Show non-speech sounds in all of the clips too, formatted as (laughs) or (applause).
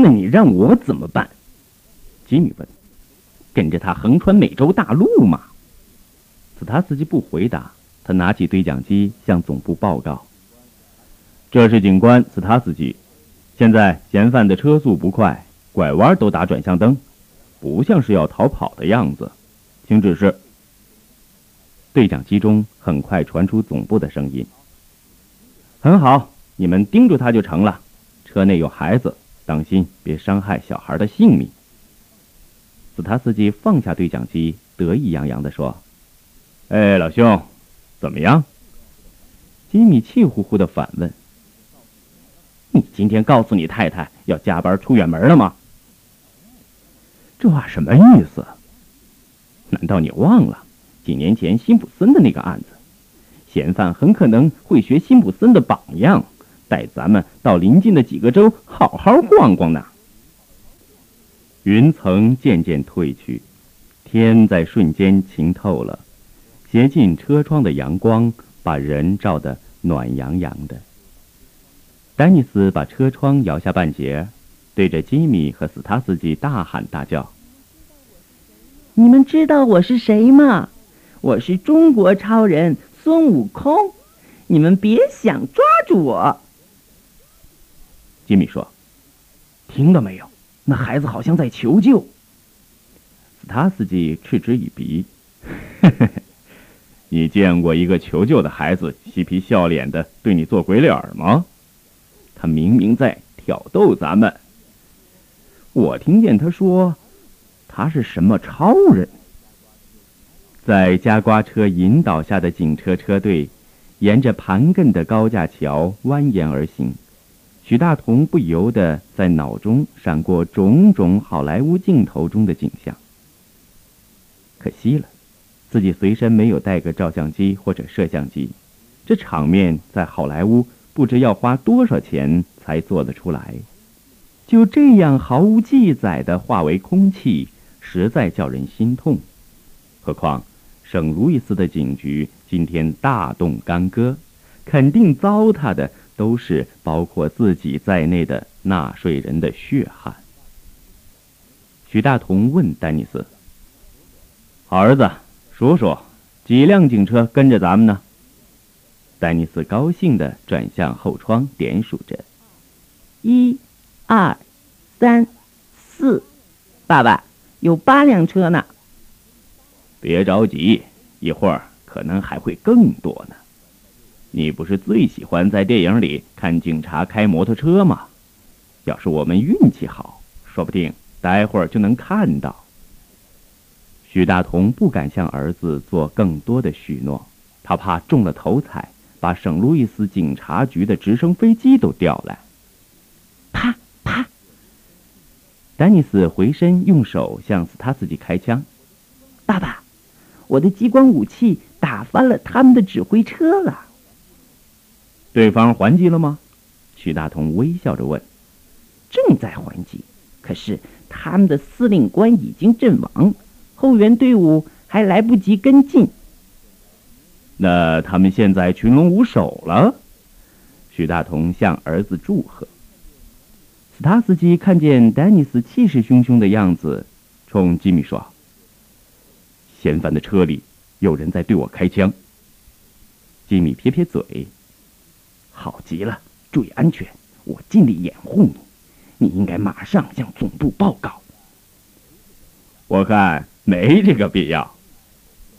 那你让我怎么办？吉米问。跟着他横穿美洲大陆吗？斯塔斯基不回答，他拿起对讲机向总部报告：“这是警官斯塔斯基，现在嫌犯的车速不快，拐弯都打转向灯，不像是要逃跑的样子，请指示。”对讲机中很快传出总部的声音：“很好，你们盯住他就成了。车内有孩子，当心别伤害小孩的性命。”斯塔斯基放下对讲机，得意洋洋地说：“哎，老兄，怎么样？”吉米气呼呼地反问：“你今天告诉你太太要加班出远门了吗？这话什么意思？难道你忘了几年前辛普森的那个案子？嫌犯很可能会学辛普森的榜样，带咱们到邻近的几个州好好逛逛呢。”云层渐渐褪去，天在瞬间晴透了。斜进车窗的阳光把人照得暖洋洋的。丹尼斯把车窗摇下半截，对着吉米和斯塔斯基大喊大叫：“你们知道我是谁吗？我是中国超人孙悟空！你们别想抓住我！”吉米说：“听到没有？”那孩子好像在求救。斯塔斯基嗤之以鼻：“ (laughs) 你见过一个求救的孩子嬉皮笑脸的对你做鬼脸吗？他明明在挑逗咱们。我听见他说，他是什么超人。”在加瓜车引导下的警车车队，沿着盘亘的高架桥蜿蜒而行。许大同不由得在脑中闪过种种好莱坞镜头中的景象。可惜了，自己随身没有带个照相机或者摄像机，这场面在好莱坞不知要花多少钱才做得出来。就这样毫无记载的化为空气，实在叫人心痛。何况圣路易斯的警局今天大动干戈，肯定糟蹋的。都是包括自己在内的纳税人的血汗。许大同问丹尼斯：“好儿子，数数，几辆警车跟着咱们呢？”丹尼斯高兴地转向后窗，点数着：“一、二、三、四，爸爸有八辆车呢。”别着急，一会儿可能还会更多呢。你不是最喜欢在电影里看警察开摩托车吗？要是我们运气好，说不定待会儿就能看到。许大同不敢向儿子做更多的许诺，他怕中了头彩，把圣路易斯警察局的直升飞机都调来。啪啪！丹尼斯回身用手向斯塔斯基开枪。爸爸，我的激光武器打翻了他们的指挥车了。对方还击了吗？许大同微笑着问。正在还击，可是他们的司令官已经阵亡，后援队伍还来不及跟进。那他们现在群龙无首了。许大同向儿子祝贺。斯塔斯基看见丹尼斯气势汹汹的样子，冲吉米说：“嫌犯的车里有人在对我开枪。”吉米撇撇嘴。好极了，注意安全，我尽力掩护你。你应该马上向总部报告。我看没这个必要。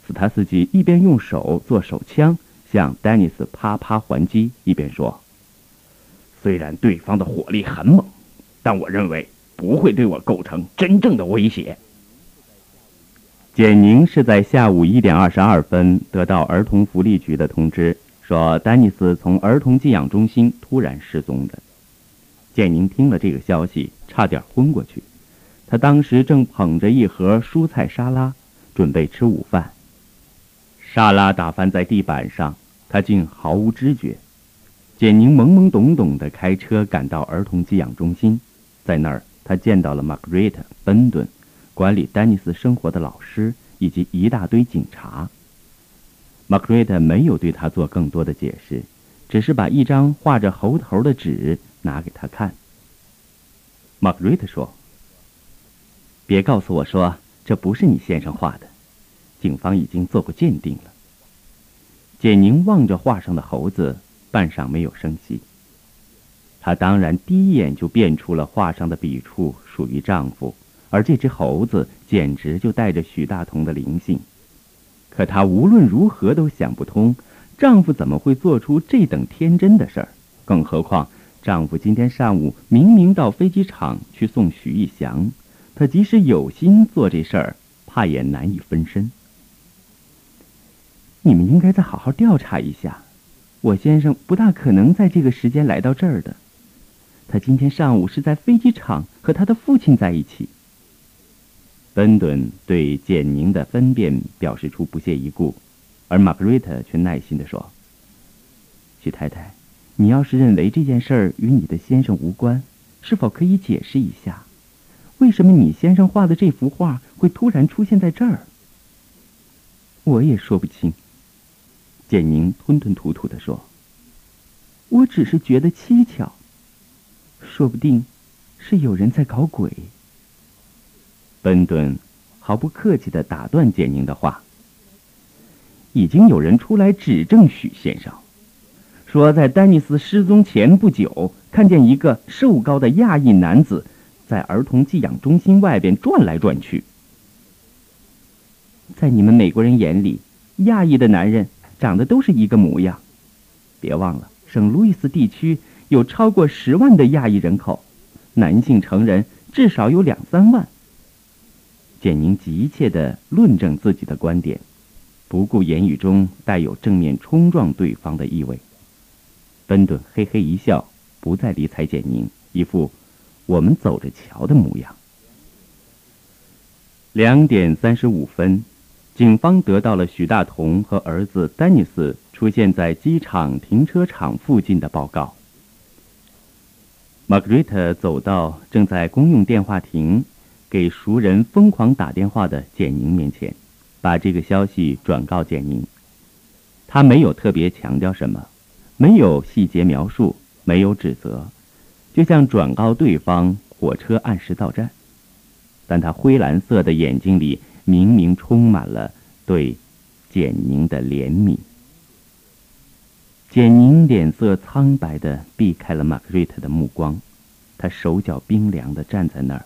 斯塔斯基一边用手做手枪向丹尼斯啪啪还击，一边说：“虽然对方的火力很猛，但我认为不会对我构成真正的威胁。”简宁是在下午一点二十二分得到儿童福利局的通知。说丹尼斯从儿童寄养中心突然失踪的。建宁听了这个消息，差点昏过去。他当时正捧着一盒蔬菜沙拉，准备吃午饭。沙拉打翻在地板上，他竟毫无知觉。简宁懵懵懂懂地开车赶到儿童寄养中心，在那儿他见到了玛格丽特·奔顿，管理丹尼斯生活的老师以及一大堆警察。玛格丽特没有对他做更多的解释，只是把一张画着猴头的纸拿给他看。玛格瑞特说：“别告诉我说这不是你先生画的，警方已经做过鉴定了。”简宁望着画上的猴子，半晌没有声息。他当然第一眼就辨出了画上的笔触属于丈夫，而这只猴子简直就带着许大同的灵性。可她无论如何都想不通，丈夫怎么会做出这等天真的事儿？更何况，丈夫今天上午明明到飞机场去送许玉祥，他即使有心做这事儿，怕也难以分身。你们应该再好好调查一下，我先生不大可能在这个时间来到这儿的。他今天上午是在飞机场和他的父亲在一起。芬顿对简宁的分辨表示出不屑一顾，而玛格瑞特却耐心地说：“许太太，你要是认为这件事儿与你的先生无关，是否可以解释一下，为什么你先生画的这幅画会突然出现在这儿？”我也说不清。简宁吞吞吐吐地说：“我只是觉得蹊跷，说不定是有人在搞鬼。”奔顿毫不客气地打断简宁的话：“已经有人出来指证许先生，说在丹尼斯失踪前不久，看见一个瘦高的亚裔男子在儿童寄养中心外边转来转去。在你们美国人眼里，亚裔的男人长得都是一个模样。别忘了，圣路易斯地区有超过十万的亚裔人口，男性成人至少有两三万。”简宁急切地论证自己的观点，不顾言语中带有正面冲撞对方的意味。芬顿嘿嘿一笑，不再理睬简宁，一副“我们走着瞧”的模样。两点三十五分，警方得到了许大同和儿子丹尼斯出现在机场停车场附近的报告。玛格丽特走到正在公用电话亭。给熟人疯狂打电话的简宁面前，把这个消息转告简宁。他没有特别强调什么，没有细节描述，没有指责，就像转告对方火车按时到站。但他灰蓝色的眼睛里明明充满了对简宁的怜悯。简宁脸色苍白的避开了玛格瑞特的目光，他手脚冰凉的站在那儿。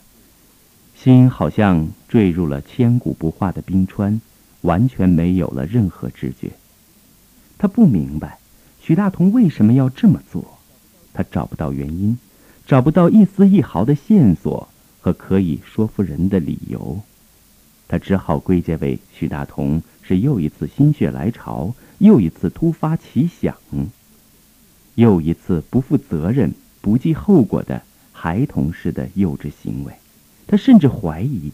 心好像坠入了千古不化的冰川，完全没有了任何知觉。他不明白许大同为什么要这么做，他找不到原因，找不到一丝一毫的线索和可以说服人的理由。他只好归结为许大同是又一次心血来潮，又一次突发奇想，又一次不负责任、不计后果的孩童式的幼稚行为。他甚至怀疑，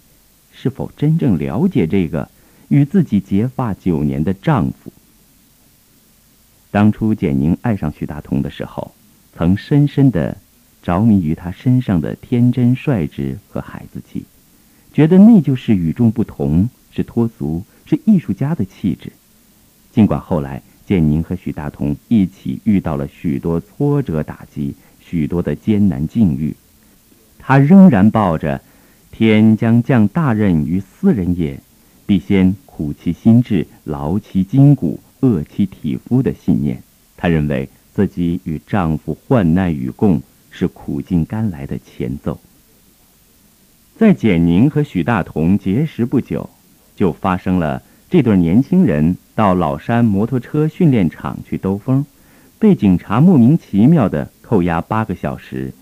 是否真正了解这个与自己结发九年的丈夫。当初简宁爱上许大同的时候，曾深深的着迷于他身上的天真率直和孩子气，觉得那就是与众不同，是脱俗，是艺术家的气质。尽管后来简宁和许大同一起遇到了许多挫折打击，许多的艰难境遇，他仍然抱着。天将降大任于斯人也，必先苦其心志，劳其筋骨，饿其体肤的信念。她认为自己与丈夫患难与共是苦尽甘来的前奏。在简宁和许大同结识不久，就发生了这对年轻人到老山摩托车训练场去兜风，被警察莫名其妙的扣押八个小时。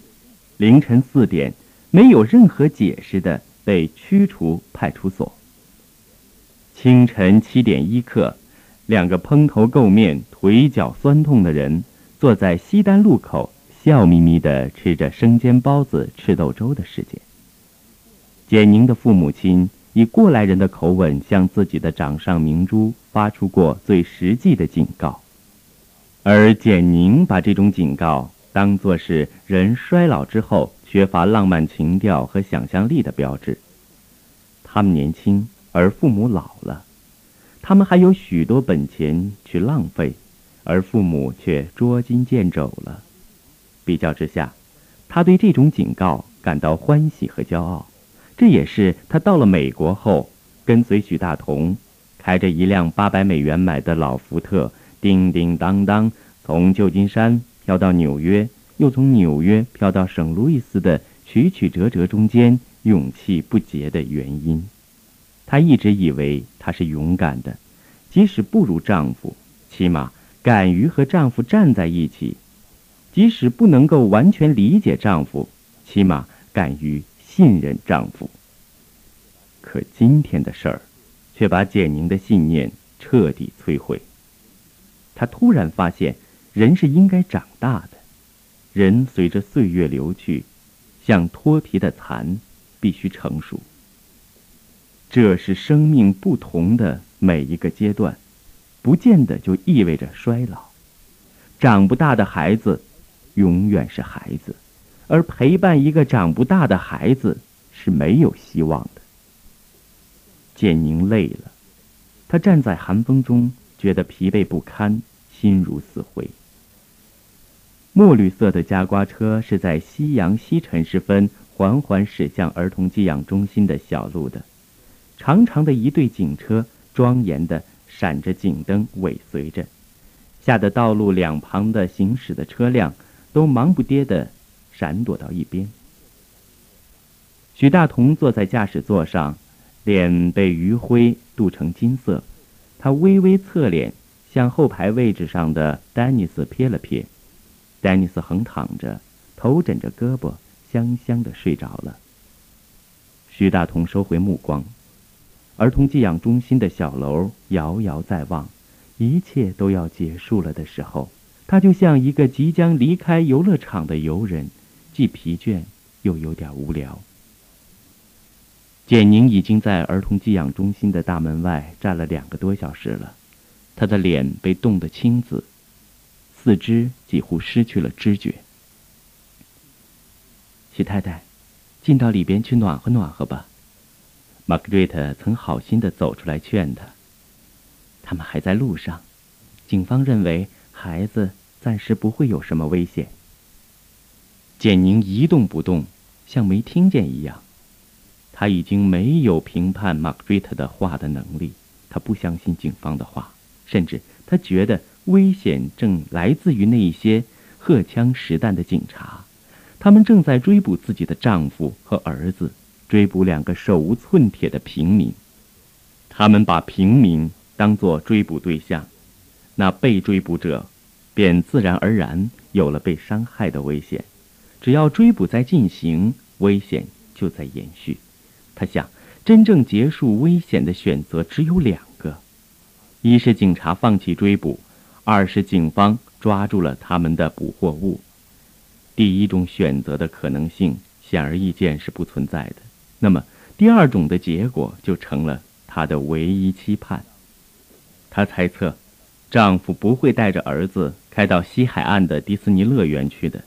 凌晨四点。没有任何解释的被驱除派出所。清晨七点一刻，两个蓬头垢面、腿脚酸痛的人坐在西单路口，笑眯眯地吃着生煎包子、赤豆粥的时间。简宁的父母亲以过来人的口吻向自己的掌上明珠发出过最实际的警告，而简宁把这种警告当作是人衰老之后。缺乏浪漫情调和想象力的标志。他们年轻，而父母老了；他们还有许多本钱去浪费，而父母却捉襟见肘了。比较之下，他对这种警告感到欢喜和骄傲。这也是他到了美国后，跟随许大同，开着一辆八百美元买的老福特，叮叮当当从旧金山飘到纽约，又从纽约飘到圣路易斯的曲曲折折中间勇气不竭的原因。她一直以为她是勇敢的，即使不如丈夫，起码敢于和丈夫站在一起；即使不能够完全理解丈夫，起码敢于信任丈夫。可今天的事儿，却把简宁的信念彻底摧毁。她突然发现，人是应该长大的，人随着岁月流去，像脱皮的蚕，必须成熟。这是生命不同的每一个阶段，不见得就意味着衰老。长不大的孩子，永远是孩子，而陪伴一个长不大的孩子是没有希望的。建宁累了，他站在寒风中，觉得疲惫不堪，心如死灰。墨绿色的加瓜车是在夕阳西沉时分缓缓驶向儿童寄养中心的小路的。长长的一队警车，庄严的闪着警灯，尾随着，吓得道路两旁的行驶的车辆都忙不迭的闪躲到一边。许大同坐在驾驶座上，脸被余晖镀成金色，他微微侧脸向后排位置上的丹尼斯瞥了瞥，丹尼斯横躺着，头枕着胳膊，香香的睡着了。许大同收回目光。儿童寄养中心的小楼遥遥在望，一切都要结束了的时候，他就像一个即将离开游乐场的游人，既疲倦又有点无聊。简宁已经在儿童寄养中心的大门外站了两个多小时了，他的脸被冻得青紫，四肢几乎失去了知觉。许太太，进到里边去暖和暖和吧。玛格瑞特曾好心的走出来劝他。他们还在路上，警方认为孩子暂时不会有什么危险。简宁一动不动，像没听见一样。他已经没有评判玛格瑞特的话的能力。他不相信警方的话，甚至他觉得危险正来自于那一些荷枪实弹的警察，他们正在追捕自己的丈夫和儿子。追捕两个手无寸铁的平民，他们把平民当作追捕对象，那被追捕者便自然而然有了被伤害的危险。只要追捕在进行，危险就在延续。他想，真正结束危险的选择只有两个：一是警察放弃追捕，二是警方抓住了他们的捕获物。第一种选择的可能性显而易见是不存在的。那么，第二种的结果就成了她的唯一期盼。她猜测，丈夫不会带着儿子开到西海岸的迪士尼乐园去的。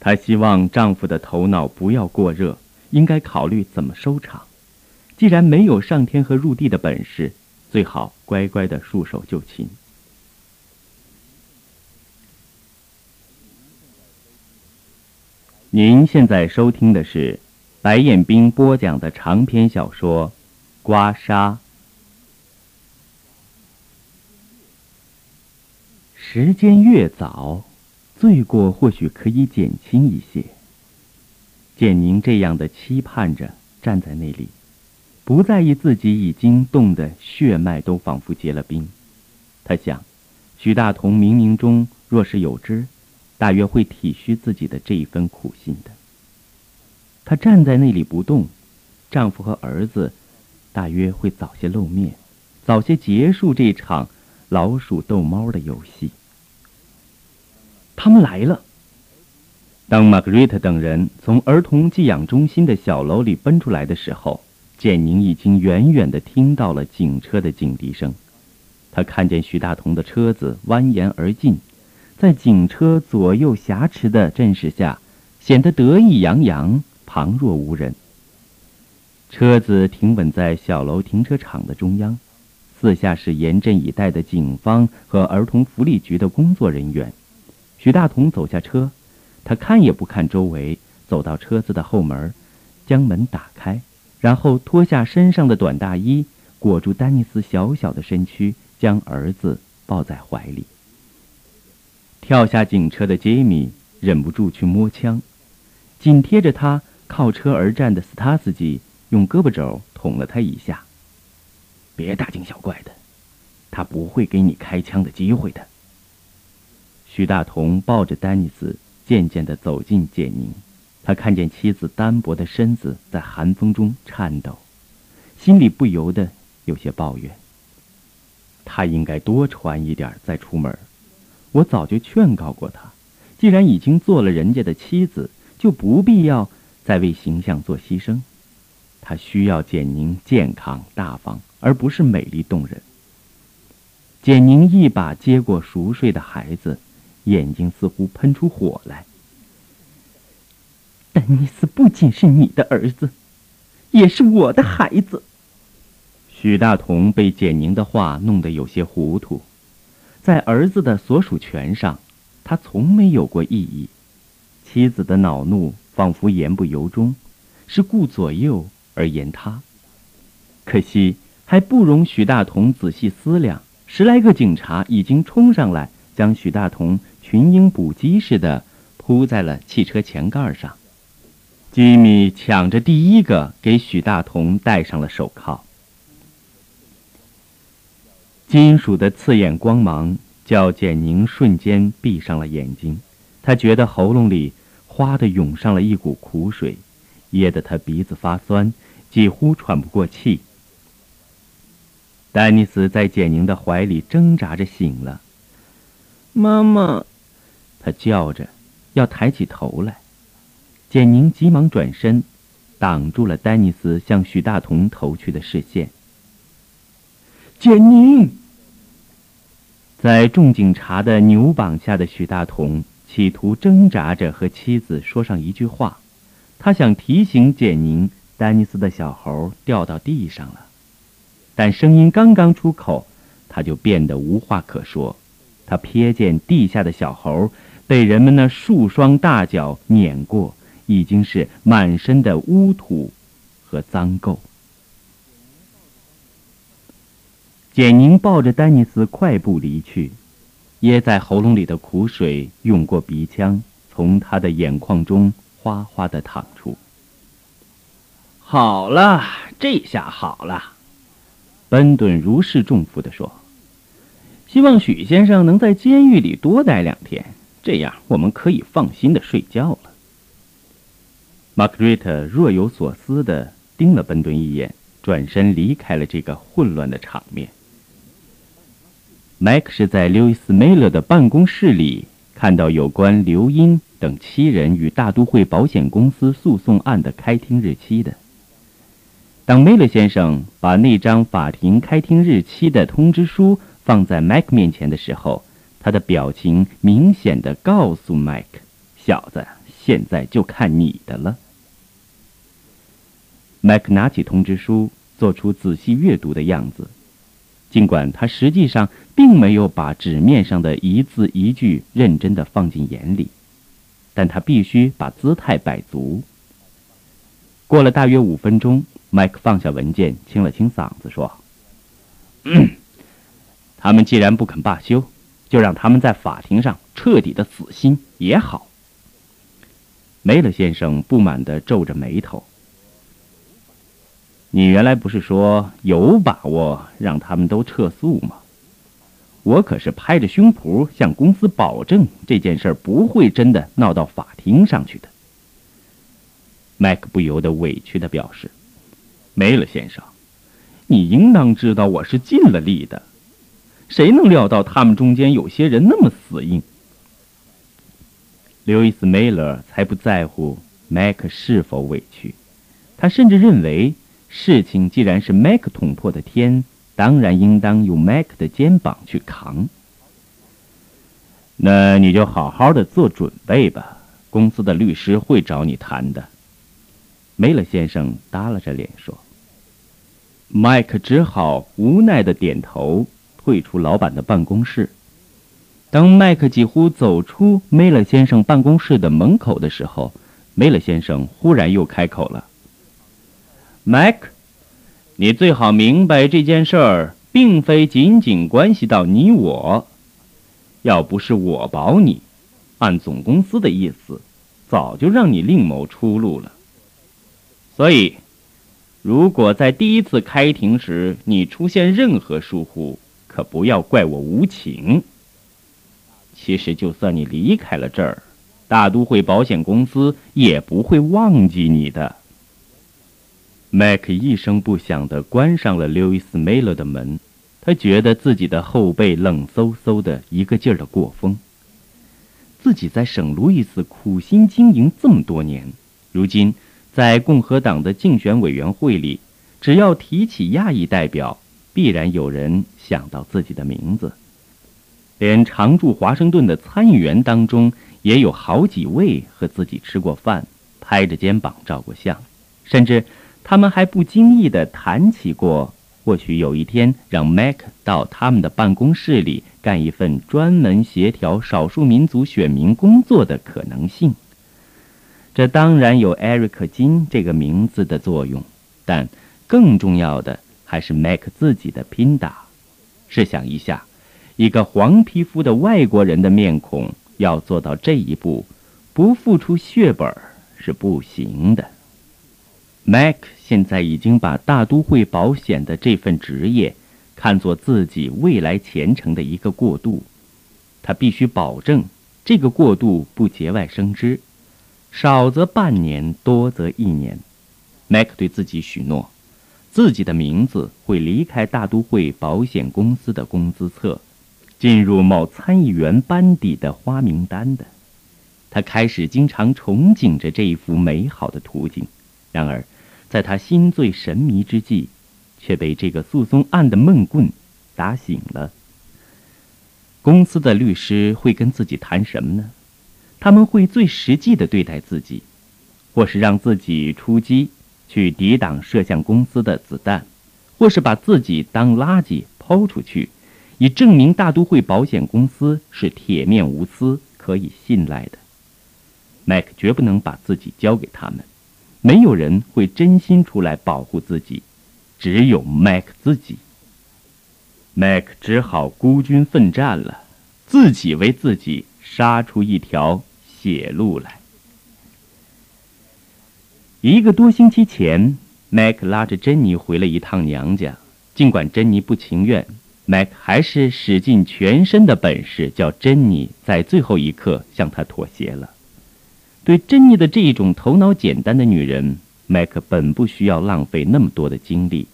她希望丈夫的头脑不要过热，应该考虑怎么收场。既然没有上天和入地的本事，最好乖乖的束手就擒。您现在收听的是。白彦斌播讲的长篇小说《刮痧》。时间越早，罪过或许可以减轻一些。简宁这样的期盼着，站在那里，不在意自己已经冻得血脉都仿佛结了冰。他想，许大同冥冥中若是有知，大约会体恤自己的这一份苦心的。她站在那里不动，丈夫和儿子大约会早些露面，早些结束这场老鼠逗猫的游戏。他们来了。当玛格丽特等人从儿童寄养中心的小楼里奔出来的时候，简宁已经远远地听到了警车的警笛声。他看见徐大同的车子蜿蜒而进，在警车左右挟持的阵势下，显得得意洋洋。旁若无人。车子停稳在小楼停车场的中央，四下是严阵以待的警方和儿童福利局的工作人员。许大同走下车，他看也不看周围，走到车子的后门，将门打开，然后脱下身上的短大衣，裹住丹尼斯小小的身躯，将儿子抱在怀里。跳下警车的杰米忍不住去摸枪，紧贴着他靠车而站的斯塔斯基用胳膊肘捅了他一下。别大惊小怪的，他不会给你开枪的机会的。徐大同抱着丹尼斯，渐渐地走进简宁。他看见妻子单薄的身子在寒风中颤抖，心里不由得有些抱怨。他应该多穿一点再出门。我早就劝告过他，既然已经做了人家的妻子，就不必要再为形象做牺牲。他需要简宁健康大方，而不是美丽动人。简宁一把接过熟睡的孩子，眼睛似乎喷出火来。丹尼斯不仅是你的儿子，也是我的孩子。许大同被简宁的话弄得有些糊涂。在儿子的所属权上，他从没有过异议。妻子的恼怒仿佛言不由衷，是顾左右而言他。可惜还不容许大同仔细思量，十来个警察已经冲上来，将许大同群英捕鸡似的扑在了汽车前盖上。吉米抢着第一个给许大同戴上了手铐。金属的刺眼光芒叫简宁瞬间闭上了眼睛，他觉得喉咙里哗的涌上了一股苦水，噎得他鼻子发酸，几乎喘不过气。丹尼斯在简宁的怀里挣扎着醒了，妈妈，他叫着，要抬起头来。简宁急忙转身，挡住了丹尼斯向许大同投去的视线。简宁。在众警察的扭绑下的许大同企图挣扎着和妻子说上一句话，他想提醒简宁，丹尼斯的小猴掉到地上了，但声音刚刚出口，他就变得无话可说。他瞥见地下的小猴被人们那数双大脚碾过，已经是满身的污土和脏垢。简宁抱着丹尼斯快步离去，噎在喉咙里的苦水涌过鼻腔，从他的眼眶中哗哗的淌出。好了，这下好了，奔顿如释重负地说：“希望许先生能在监狱里多待两天，这样我们可以放心的睡觉了。”玛格瑞特若有所思的盯了奔顿一眼，转身离开了这个混乱的场面。麦克是在刘易斯·梅勒的办公室里看到有关刘英等七人与大都会保险公司诉讼案的开庭日期的。当梅勒先生把那张法庭开庭日期的通知书放在麦克面前的时候，他的表情明显的告诉麦克：“小子，现在就看你的了。”麦克拿起通知书，做出仔细阅读的样子。尽管他实际上并没有把纸面上的一字一句认真的放进眼里，但他必须把姿态摆足。过了大约五分钟，麦克放下文件，清了清嗓子说：“他们既然不肯罢休，就让他们在法庭上彻底的死心也好。”梅勒先生不满地皱着眉头。你原来不是说有把握让他们都撤诉吗？我可是拍着胸脯向公司保证，这件事不会真的闹到法庭上去的。麦克不由得委屈的表示：“梅勒先生，你应当知道我是尽了力的，谁能料到他们中间有些人那么死硬？”刘易斯·梅勒才不在乎麦克是否委屈，他甚至认为。事情既然是麦克捅破的天，当然应当用麦克的肩膀去扛。那你就好好的做准备吧，公司的律师会找你谈的。梅勒先生耷拉着脸说。麦克只好无奈的点头，退出老板的办公室。当麦克几乎走出梅勒先生办公室的门口的时候，梅勒先生忽然又开口了：“麦克，你最好明白这件事儿并非仅仅关系到你我。要不是我保你，按总公司的意思，早就让你另谋出路了。所以，如果在第一次开庭时你出现任何疏忽，可不要怪我无情。其实，就算你离开了这儿。”大都会保险公司也不会忘记你的。麦克一声不响地关上了路易斯·梅勒的门，他觉得自己的后背冷飕飕的，一个劲儿的过风。自己在圣路易斯苦心经营这么多年，如今在共和党的竞选委员会里，只要提起亚裔代表，必然有人想到自己的名字。连常驻华盛顿的参议员当中。也有好几位和自己吃过饭，拍着肩膀照过相，甚至他们还不经意地谈起过，或许有一天让 Mac 到他们的办公室里干一份专门协调少数民族选民工作的可能性。这当然有艾瑞克金这个名字的作用，但更重要的还是 Mac 自己的拼打。试想一下，一个黄皮肤的外国人的面孔。要做到这一步，不付出血本是不行的。Mac 现在已经把大都会保险的这份职业看作自己未来前程的一个过渡，他必须保证这个过渡不节外生枝，少则半年，多则一年。Mac 对自己许诺，自己的名字会离开大都会保险公司的工资册。进入某参议员班底的花名单的，他开始经常憧憬着这一幅美好的图景。然而，在他心醉神迷之际，却被这个诉讼案的闷棍打醒了。公司的律师会跟自己谈什么呢？他们会最实际的对待自己，或是让自己出击去抵挡射向公司的子弹，或是把自己当垃圾抛出去。以证明大都会保险公司是铁面无私、可以信赖的。麦克绝不能把自己交给他们，没有人会真心出来保护自己，只有麦克自己。麦克只好孤军奋战了，自己为自己杀出一条血路来。一个多星期前，麦克拉着珍妮回了一趟娘家，尽管珍妮不情愿。麦克还是使尽全身的本事，叫珍妮在最后一刻向他妥协了。对珍妮的这一种头脑简单的女人，麦克本不需要浪费那么多的精力，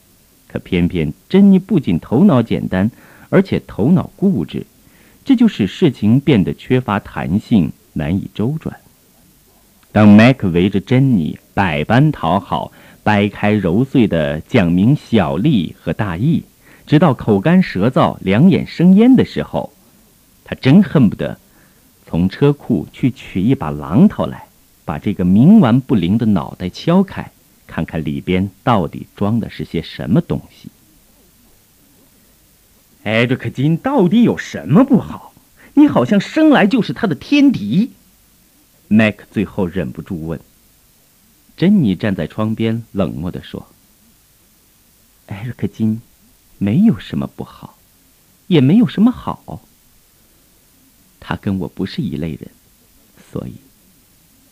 可偏偏珍妮不仅头脑简单，而且头脑固执，这就使事情变得缺乏弹性，难以周转。当麦克围着珍妮百般讨好，掰开揉碎的讲明小利和大义。直到口干舌燥、两眼生烟的时候，他真恨不得从车库去取一把榔头来，把这个冥顽不灵的脑袋敲开，看看里边到底装的是些什么东西。艾瑞克金到底有什么不好？你好像生来就是他的天敌。麦克最后忍不住问。珍妮站在窗边，冷漠地说：“艾瑞克金。”没有什么不好，也没有什么好。他跟我不是一类人，所以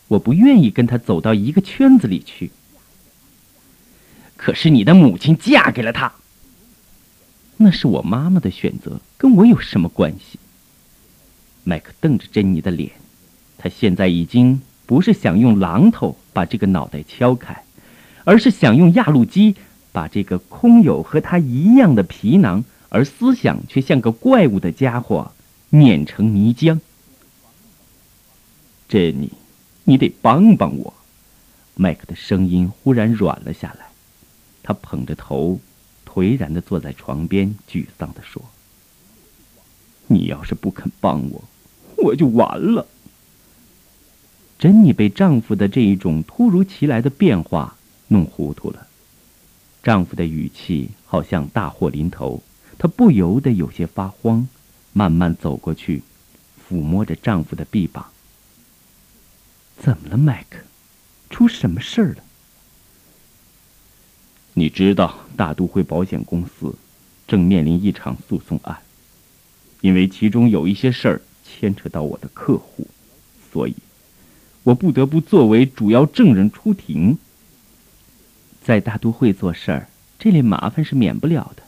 我不愿意跟他走到一个圈子里去。可是你的母亲嫁给了他，那是我妈妈的选择，跟我有什么关系？麦克瞪着珍妮的脸，他现在已经不是想用榔头把这个脑袋敲开，而是想用压路机。把这个空有和他一样的皮囊，而思想却像个怪物的家伙碾成泥浆。珍妮，你得帮帮我。麦克的声音忽然软了下来，他捧着头，颓然地坐在床边，沮丧地说：“你要是不肯帮我，我就完了。”珍妮被丈夫的这一种突如其来的变化弄糊涂了。丈夫的语气好像大祸临头，她不由得有些发慌，慢慢走过去，抚摸着丈夫的臂膀。怎么了，麦克？出什么事儿了？你知道，大都会保险公司正面临一场诉讼案，因为其中有一些事儿牵扯到我的客户，所以，我不得不作为主要证人出庭。在大都会做事儿，这类麻烦是免不了的。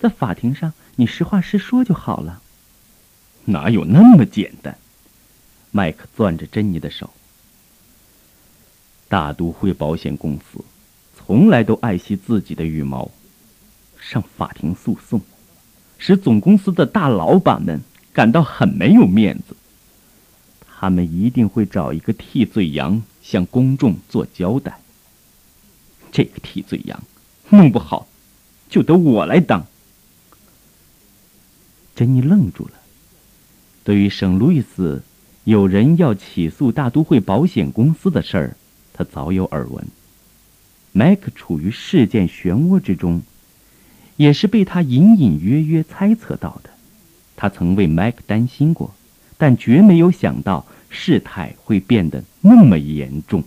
在法庭上，你实话实说就好了。哪有那么简单？麦克攥着珍妮的手。大都会保险公司从来都爱惜自己的羽毛，上法庭诉讼，使总公司的大老板们感到很没有面子。他们一定会找一个替罪羊向公众做交代。这个替罪羊，弄不好，就得我来当。珍妮愣住了。对于圣路易斯有人要起诉大都会保险公司的事儿，他早有耳闻。麦克处于事件漩涡之中，也是被他隐隐约约猜测到的。他曾为麦克担心过，但绝没有想到事态会变得那么严重。